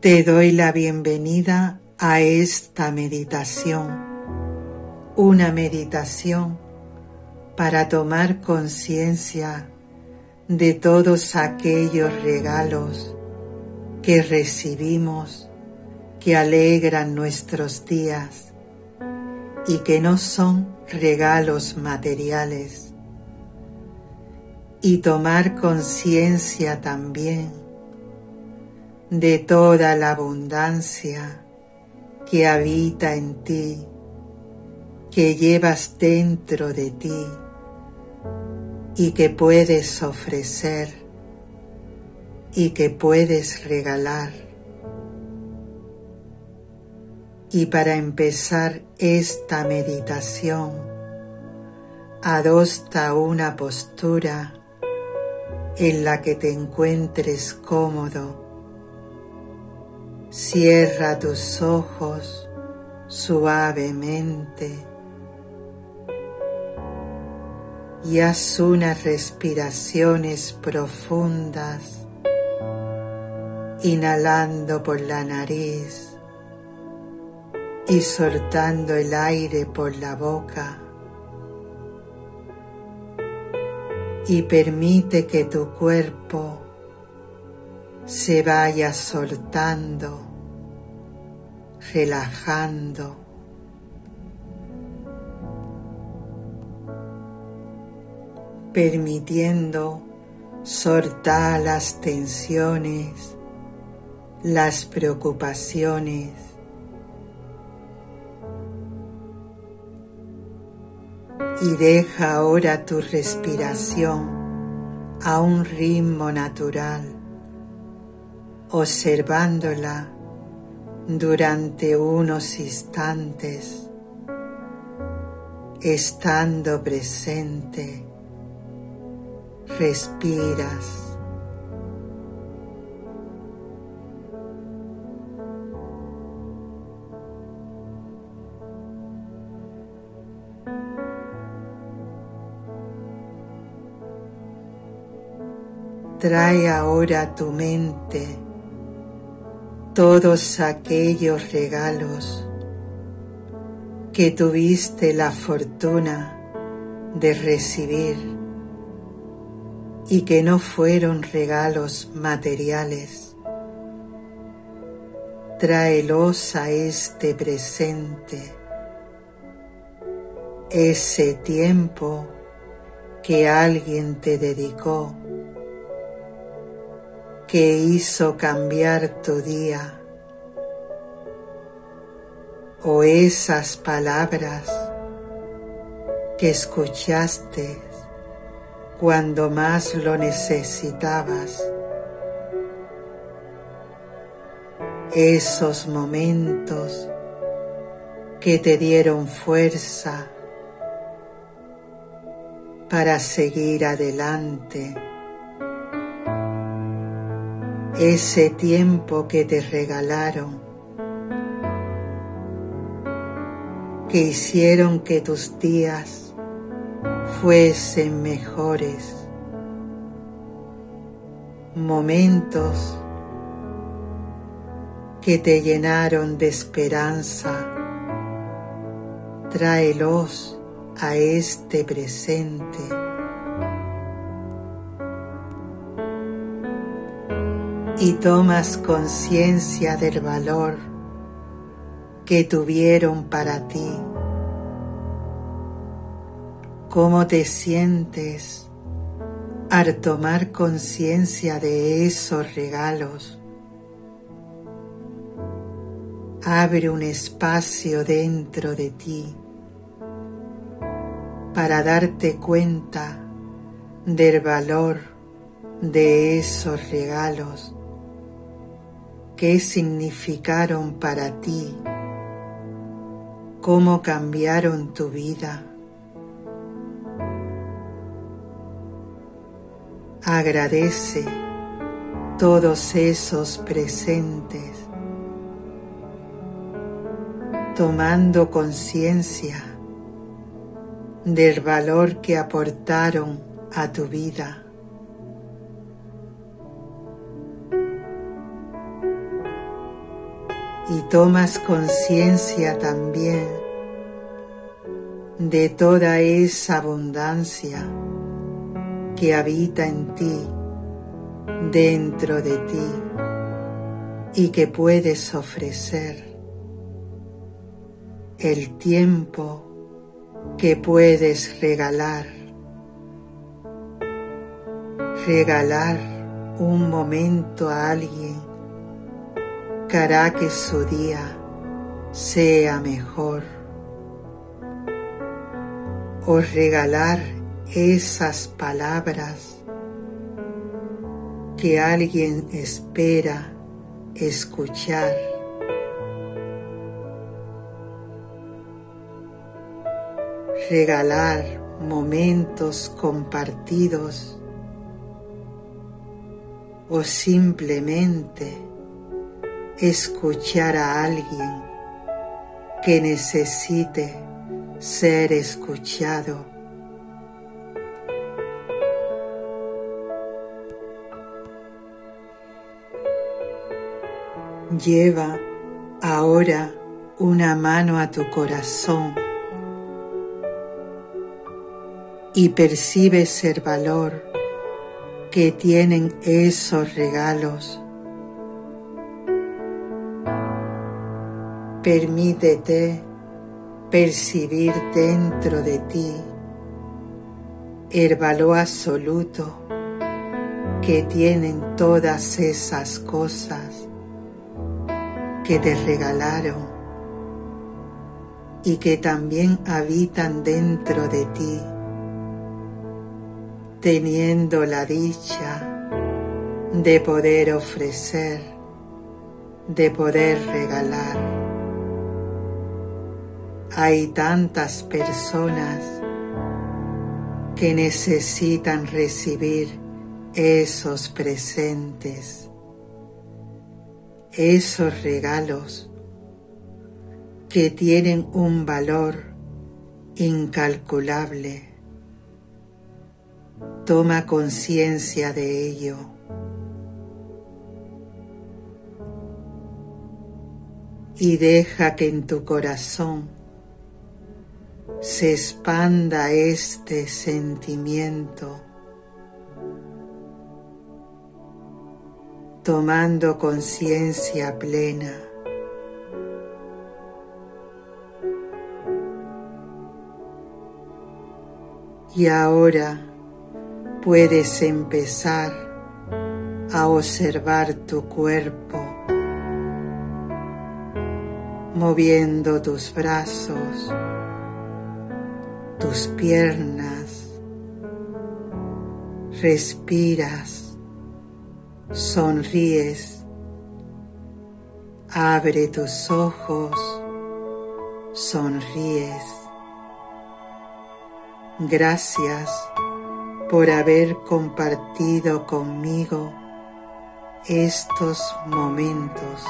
Te doy la bienvenida a esta meditación, una meditación para tomar conciencia de todos aquellos regalos que recibimos que alegran nuestros días y que no son regalos materiales. Y tomar conciencia también de toda la abundancia que habita en ti, que llevas dentro de ti y que puedes ofrecer y que puedes regalar. Y para empezar esta meditación, adopta una postura en la que te encuentres cómodo. Cierra tus ojos suavemente y haz unas respiraciones profundas, inhalando por la nariz y soltando el aire por la boca. Y permite que tu cuerpo se vaya soltando, relajando. permitiendo soltar las tensiones, las preocupaciones, y deja ahora tu respiración a un ritmo natural, observándola durante unos instantes, estando presente, respiras. Trae ahora tu mente todos aquellos regalos que tuviste la fortuna de recibir y que no fueron regalos materiales. Tráelos a este presente, ese tiempo que alguien te dedicó que hizo cambiar tu día o esas palabras que escuchaste cuando más lo necesitabas. Esos momentos que te dieron fuerza para seguir adelante ese tiempo que te regalaron, que hicieron que tus días fuesen mejores, momentos que te llenaron de esperanza, tráelos a este presente y tomas conciencia del valor que tuvieron para ti. ¿Cómo te sientes al tomar conciencia de esos regalos? Abre un espacio dentro de ti para darte cuenta del valor de esos regalos qué significaron para ti, cómo cambiaron tu vida. Agradece todos esos presentes, tomando conciencia del valor que aportaron a tu vida. Y tomas conciencia también de toda esa abundancia que habita en ti, dentro de ti y que puedes ofrecer, el tiempo que puedes regalar, regalar un momento a alguien que que su día sea mejor o regalar esas palabras que alguien espera escuchar. Regalar momentos compartidos o simplemente escuchar a alguien que necesite ser escuchado. Lleva ahora una mano a tu corazón y percibes el valor que tienen esos regalos. Permítete percibir dentro de ti el valor absoluto que tienen todas esas cosas que te regalaron y que también habitan dentro de ti, teniendo la dicha de poder ofrecer, de poder regalar. Hay tantas personas que necesitan recibir esos presentes esos regalos que tienen un valor incalculable. Toma conciencia de ello. Y deja que en tu corazón se expanda este sentimiento tomando conciencia plena. Y ahora puedes empezar a observar tu cuerpo, moviendo tus brazos, tus piernas, respiras sonríes, abre tus ojos, sonríes. Gracias por haber compartido conmigo estos momentos